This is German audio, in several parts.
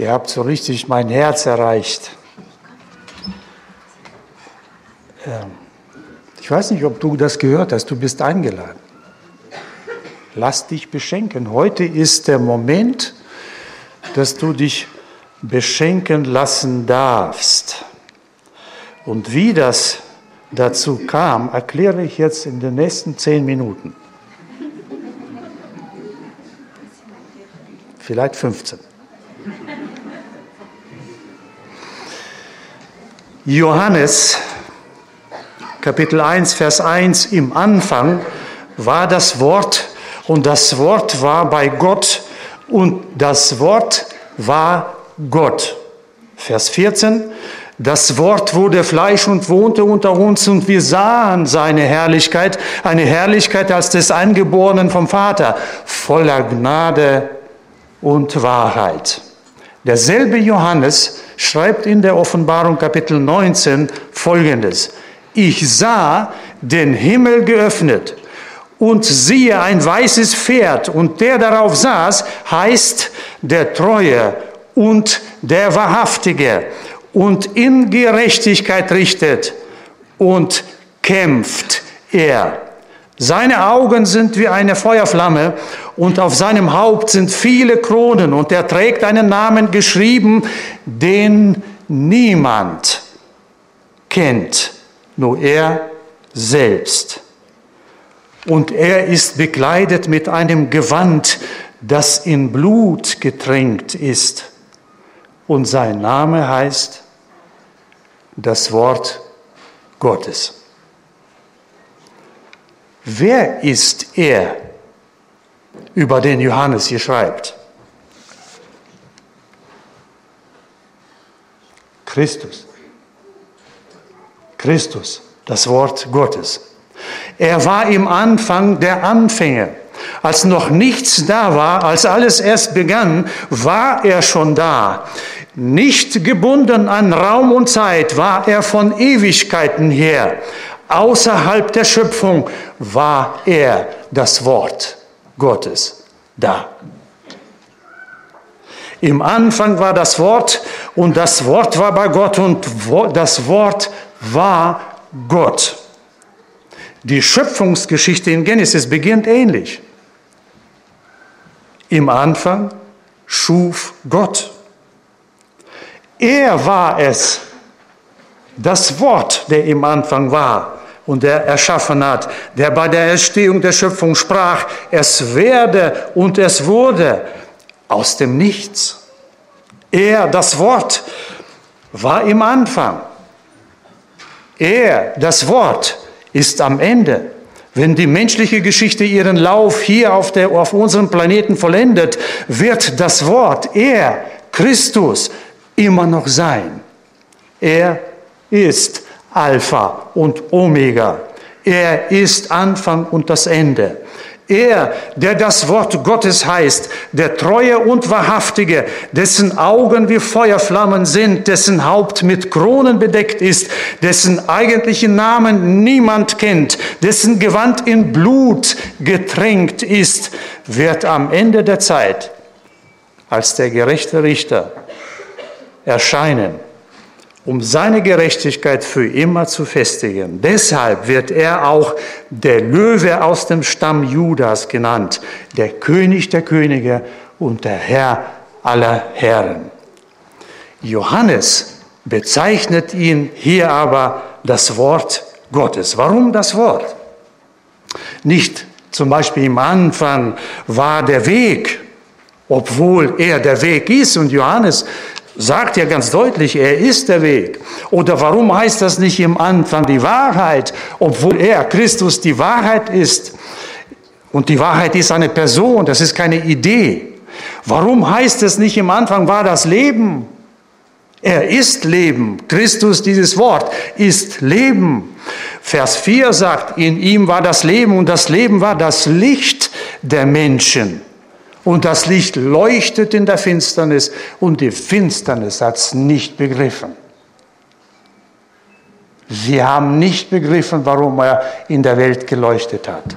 Ihr habt so richtig mein Herz erreicht. Ähm, ich weiß nicht, ob du das gehört hast. Du bist eingeladen. Lass dich beschenken. Heute ist der Moment, dass du dich beschenken lassen darfst. Und wie das dazu kam, erkläre ich jetzt in den nächsten zehn Minuten. Vielleicht 15. Johannes Kapitel 1, Vers 1, im Anfang war das Wort und das Wort war bei Gott und das Wort war Gott. Vers 14, das Wort wurde Fleisch und wohnte unter uns und wir sahen seine Herrlichkeit, eine Herrlichkeit als des Eingeborenen vom Vater, voller Gnade und Wahrheit. Derselbe Johannes schreibt in der Offenbarung Kapitel 19 Folgendes. Ich sah den Himmel geöffnet und siehe ein weißes Pferd und der darauf saß, heißt der Treue und der Wahrhaftige und in Gerechtigkeit richtet und kämpft er. Seine Augen sind wie eine Feuerflamme und auf seinem Haupt sind viele Kronen und er trägt einen Namen geschrieben, den niemand kennt nur er selbst. Und er ist bekleidet mit einem Gewand, das in Blut getränkt ist. Und sein Name heißt das Wort Gottes. Wer ist er, über den Johannes hier schreibt? Christus. Christus, das Wort Gottes. Er war im Anfang der Anfänge. Als noch nichts da war, als alles erst begann, war er schon da. Nicht gebunden an Raum und Zeit war er von Ewigkeiten her. Außerhalb der Schöpfung war er das Wort Gottes da. Im Anfang war das Wort und das Wort war bei Gott und das Wort war Gott. Die Schöpfungsgeschichte in Genesis beginnt ähnlich. Im Anfang schuf Gott. Er war es, das Wort, der im Anfang war und der erschaffen hat, der bei der Entstehung der Schöpfung sprach, es werde und es wurde aus dem Nichts. Er, das Wort, war im Anfang. Er, das Wort, ist am Ende. Wenn die menschliche Geschichte ihren Lauf hier auf, der, auf unserem Planeten vollendet, wird das Wort, er, Christus, immer noch sein. Er ist Alpha und Omega. Er ist Anfang und das Ende. Er, der das Wort Gottes heißt, der Treue und Wahrhaftige, dessen Augen wie Feuerflammen sind, dessen Haupt mit Kronen bedeckt ist, dessen eigentlichen Namen niemand kennt, dessen Gewand in Blut getränkt ist, wird am Ende der Zeit als der gerechte Richter erscheinen um seine Gerechtigkeit für immer zu festigen. Deshalb wird er auch der Löwe aus dem Stamm Judas genannt, der König der Könige und der Herr aller Herren. Johannes bezeichnet ihn hier aber das Wort Gottes. Warum das Wort? Nicht zum Beispiel im Anfang war der Weg, obwohl er der Weg ist und Johannes sagt ja ganz deutlich, er ist der Weg. Oder warum heißt das nicht im Anfang die Wahrheit, obwohl er, Christus, die Wahrheit ist? Und die Wahrheit ist eine Person, das ist keine Idee. Warum heißt es nicht im Anfang war das Leben? Er ist Leben. Christus, dieses Wort, ist Leben. Vers 4 sagt, in ihm war das Leben und das Leben war das Licht der Menschen. Und das Licht leuchtet in der Finsternis und die Finsternis hat es nicht begriffen. Sie haben nicht begriffen, warum er in der Welt geleuchtet hat.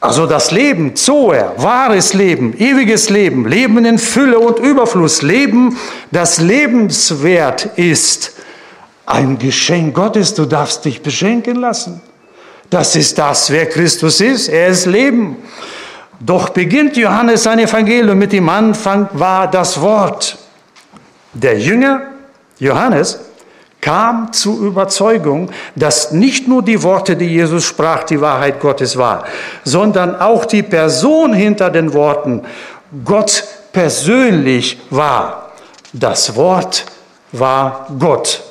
Also das Leben, Zoe, wahres Leben, ewiges Leben, Leben in Fülle und Überfluss, Leben, das lebenswert ist. Ein Geschenk Gottes, du darfst dich beschenken lassen. Das ist das, wer Christus ist. Er ist Leben. Doch beginnt Johannes sein Evangelium mit dem Anfang war das Wort. Der Jünger Johannes kam zur Überzeugung, dass nicht nur die Worte, die Jesus sprach, die Wahrheit Gottes war, sondern auch die Person hinter den Worten Gott persönlich war. Das Wort war Gott.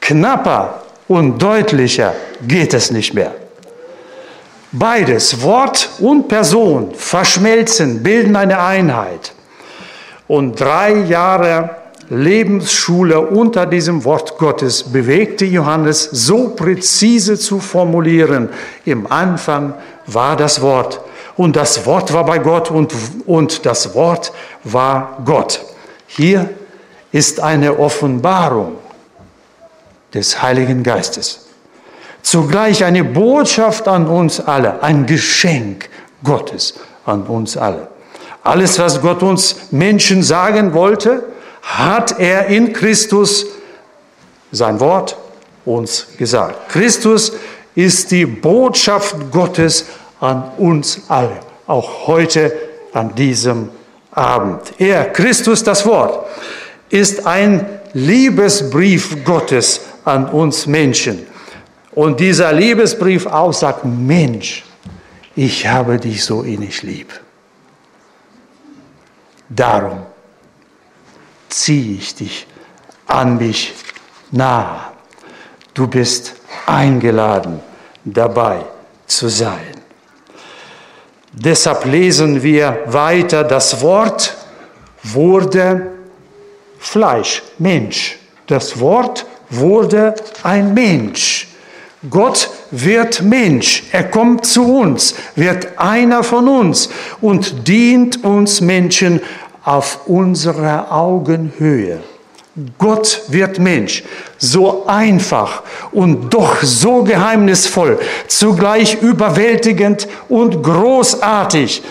Knapper und deutlicher geht es nicht mehr. Beides, Wort und Person, verschmelzen, bilden eine Einheit. Und drei Jahre Lebensschule unter diesem Wort Gottes bewegte Johannes so präzise zu formulieren. Im Anfang war das Wort und das Wort war bei Gott und, und das Wort war Gott. Hier ist eine Offenbarung des Heiligen Geistes. Zugleich eine Botschaft an uns alle, ein Geschenk Gottes an uns alle. Alles, was Gott uns Menschen sagen wollte, hat er in Christus sein Wort uns gesagt. Christus ist die Botschaft Gottes an uns alle, auch heute an diesem Abend. Er, Christus, das Wort, ist ein Liebesbrief Gottes an uns Menschen. Und dieser Liebesbrief auch sagt, Mensch, ich habe dich so innig lieb. Darum ziehe ich dich an mich nahe. Du bist eingeladen, dabei zu sein. Deshalb lesen wir weiter, das Wort wurde Fleisch, Mensch. Das Wort wurde ein Mensch. Gott wird Mensch, er kommt zu uns, wird einer von uns und dient uns Menschen auf unserer Augenhöhe. Gott wird Mensch, so einfach und doch so geheimnisvoll, zugleich überwältigend und großartig.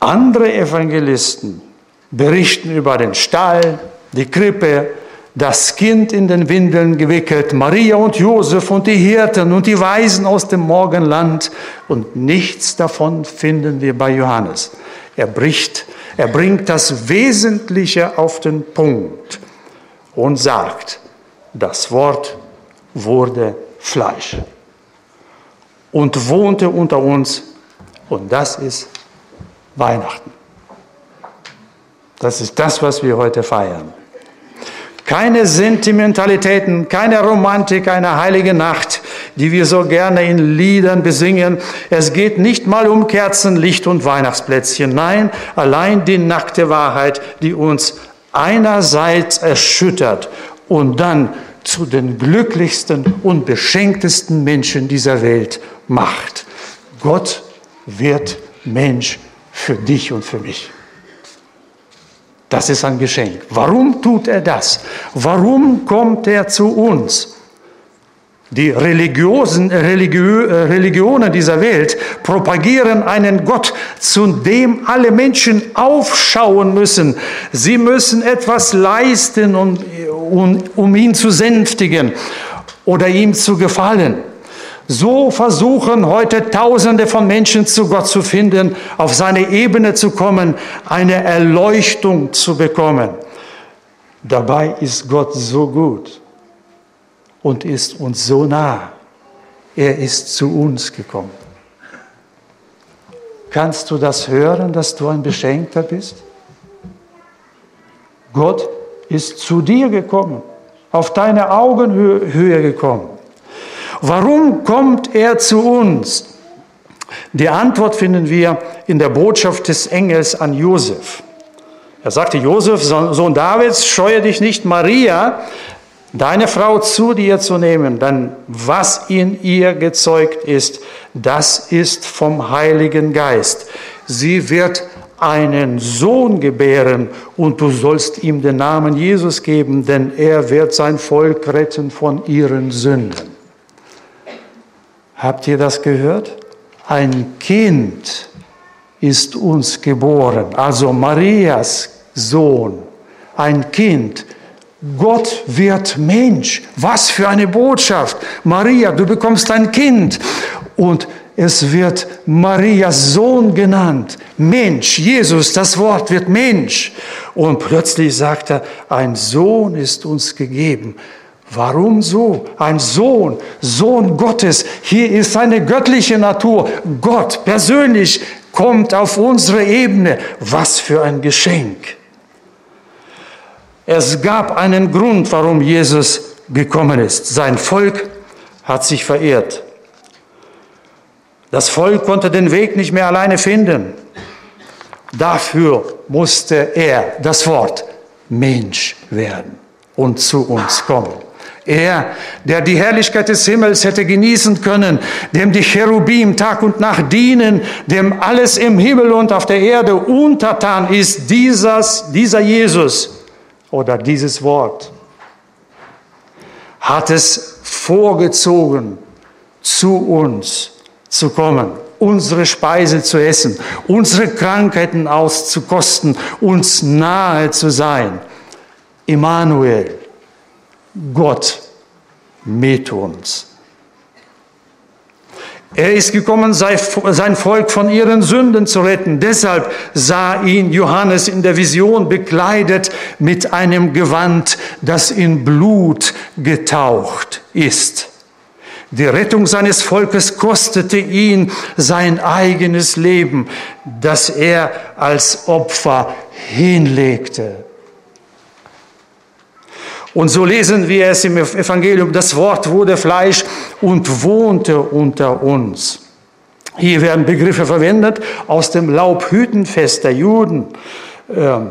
Andere Evangelisten berichten über den Stall, die Krippe, das Kind in den Windeln gewickelt, Maria und Josef und die Hirten und die Weisen aus dem Morgenland. Und nichts davon finden wir bei Johannes. Er bricht er bringt das Wesentliche auf den Punkt und sagt, das Wort wurde Fleisch und wohnte unter uns und das ist Weihnachten. Das ist das, was wir heute feiern. Keine Sentimentalitäten, keine Romantik einer heiligen Nacht, die wir so gerne in Liedern besingen. Es geht nicht mal um Kerzen, Licht und Weihnachtsplätzchen. Nein, allein die nackte Wahrheit, die uns einerseits erschüttert und dann zu den glücklichsten und beschenktesten Menschen dieser Welt macht. Gott wird Mensch für dich und für mich. Das ist ein Geschenk. Warum tut er das? Warum kommt er zu uns? Die Religiosen, Religiö, Religionen dieser Welt propagieren einen Gott, zu dem alle Menschen aufschauen müssen. Sie müssen etwas leisten, um, um, um ihn zu sänftigen oder ihm zu gefallen. So versuchen heute Tausende von Menschen zu Gott zu finden, auf seine Ebene zu kommen, eine Erleuchtung zu bekommen. Dabei ist Gott so gut und ist uns so nah. Er ist zu uns gekommen. Kannst du das hören, dass du ein Beschenkter bist? Gott ist zu dir gekommen, auf deine Augenhöhe gekommen. Warum kommt er zu uns? Die Antwort finden wir in der Botschaft des Engels an Josef. Er sagte, Josef, Sohn Davids, scheue dich nicht, Maria, deine Frau zu dir zu nehmen, denn was in ihr gezeugt ist, das ist vom Heiligen Geist. Sie wird einen Sohn gebären und du sollst ihm den Namen Jesus geben, denn er wird sein Volk retten von ihren Sünden. Habt ihr das gehört? ein Kind ist uns geboren, also Marias Sohn, ein Kind. Gott wird Mensch. Was für eine Botschaft. Maria, du bekommst ein Kind und es wird Marias Sohn genannt. Mensch, Jesus, das Wort wird Mensch. Und plötzlich sagt er, ein Sohn ist uns gegeben. Warum so? Ein Sohn, Sohn Gottes. Hier ist seine göttliche Natur. Gott persönlich kommt auf unsere Ebene. Was für ein Geschenk. Es gab einen Grund, warum Jesus gekommen ist. Sein Volk hat sich verehrt. Das Volk konnte den Weg nicht mehr alleine finden. Dafür musste er, das Wort, Mensch werden und zu uns kommen. Er, der die Herrlichkeit des Himmels hätte genießen können, dem die Cherubim Tag und Nacht dienen, dem alles im Himmel und auf der Erde untertan ist, dieses, dieser Jesus oder dieses Wort hat es vorgezogen, zu uns zu kommen, unsere Speise zu essen, unsere Krankheiten auszukosten, uns nahe zu sein. Immanuel, Gott mit uns. Er ist gekommen, sein Volk von ihren Sünden zu retten. Deshalb sah ihn Johannes in der Vision bekleidet mit einem Gewand, das in Blut getaucht ist. Die Rettung seines Volkes kostete ihn sein eigenes Leben, das er als Opfer hinlegte. Und so lesen wir es im Evangelium, das Wort wurde Fleisch und wohnte unter uns. Hier werden Begriffe verwendet aus dem Laubhütenfest der Juden. Ähm,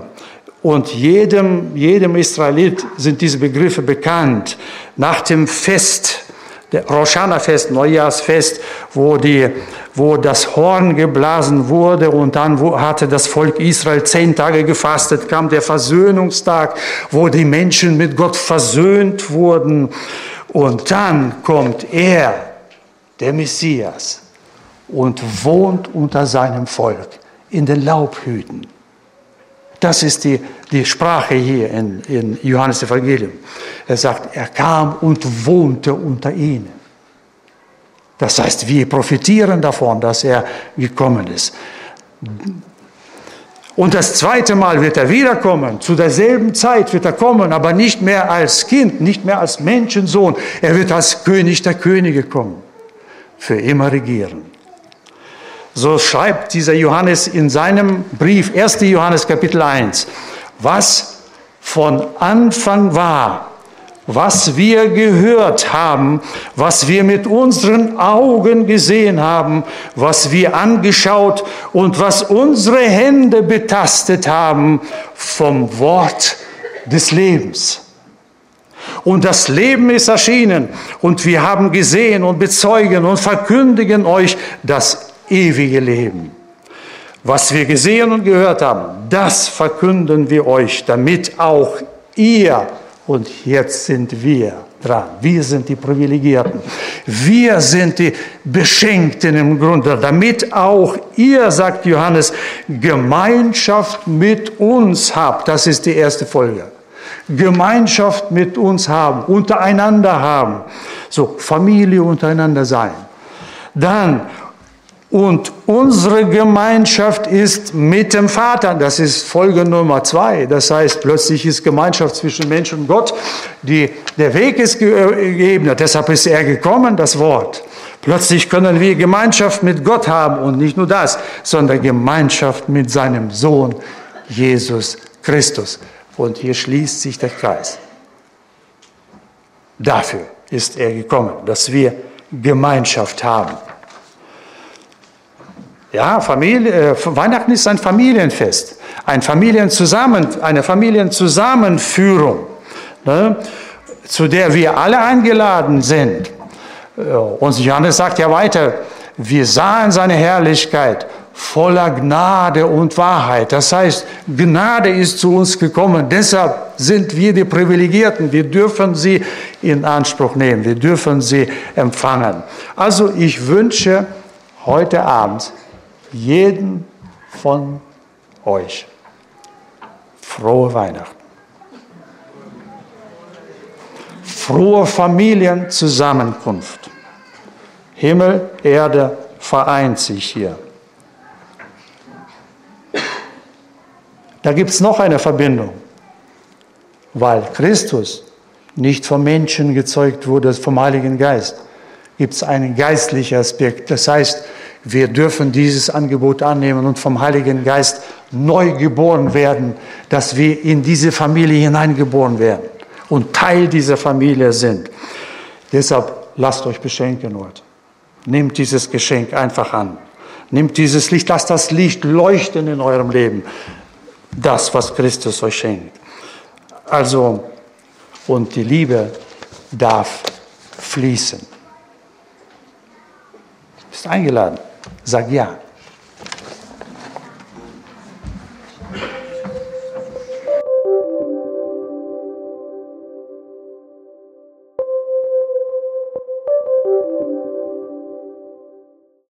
und jedem, jedem Israelit sind diese Begriffe bekannt. Nach dem Fest Roshana-Fest, Neujahrsfest, wo, die, wo das Horn geblasen wurde und dann hatte das Volk Israel zehn Tage gefastet, kam der Versöhnungstag, wo die Menschen mit Gott versöhnt wurden. Und dann kommt er, der Messias, und wohnt unter seinem Volk in den Laubhüten. Das ist die, die Sprache hier in, in Johannes Evangelium. Er sagt, er kam und wohnte unter ihnen. Das heißt, wir profitieren davon, dass er gekommen ist. Und das zweite Mal wird er wiederkommen. Zu derselben Zeit wird er kommen, aber nicht mehr als Kind, nicht mehr als Menschensohn. Er wird als König der Könige kommen. Für immer regieren. So schreibt dieser Johannes in seinem Brief, 1. Johannes Kapitel 1, was von Anfang war, was wir gehört haben, was wir mit unseren Augen gesehen haben, was wir angeschaut und was unsere Hände betastet haben vom Wort des Lebens. Und das Leben ist erschienen und wir haben gesehen und bezeugen und verkündigen euch das ewige Leben. Was wir gesehen und gehört haben, das verkünden wir euch, damit auch ihr, und jetzt sind wir dran, wir sind die Privilegierten, wir sind die Beschenkten im Grunde, damit auch ihr, sagt Johannes, Gemeinschaft mit uns habt. Das ist die erste Folge. Gemeinschaft mit uns haben, untereinander haben, so Familie untereinander sein. Dann und unsere Gemeinschaft ist mit dem Vater. Das ist Folge Nummer zwei. Das heißt, plötzlich ist Gemeinschaft zwischen Mensch und Gott. Die, der Weg ist geebnet. Deshalb ist er gekommen, das Wort. Plötzlich können wir Gemeinschaft mit Gott haben und nicht nur das, sondern Gemeinschaft mit seinem Sohn Jesus Christus. Und hier schließt sich der Kreis. Dafür ist er gekommen, dass wir Gemeinschaft haben. Ja, Familie, äh, Weihnachten ist ein Familienfest, ein Familienzusammen, eine Familienzusammenführung, ne, zu der wir alle eingeladen sind. Und Johannes sagt ja weiter, wir sahen seine Herrlichkeit voller Gnade und Wahrheit. Das heißt, Gnade ist zu uns gekommen. Deshalb sind wir die Privilegierten. Wir dürfen sie in Anspruch nehmen. Wir dürfen sie empfangen. Also ich wünsche heute Abend jeden von euch frohe Weihnachten. Frohe Familienzusammenkunft. Himmel, Erde vereint sich hier. Da gibt es noch eine Verbindung, weil Christus nicht vom Menschen gezeugt wurde, vom Heiligen Geist. Gibt es einen geistlichen Aspekt. Das heißt, wir dürfen dieses Angebot annehmen und vom Heiligen Geist neu geboren werden, dass wir in diese Familie hineingeboren werden und Teil dieser Familie sind. Deshalb lasst euch beschenken heute. Nehmt dieses Geschenk einfach an. Nehmt dieses Licht, lasst das Licht leuchten in eurem Leben. Das, was Christus euch schenkt. Also, und die Liebe darf fließen. Bist eingeladen. Sag ja.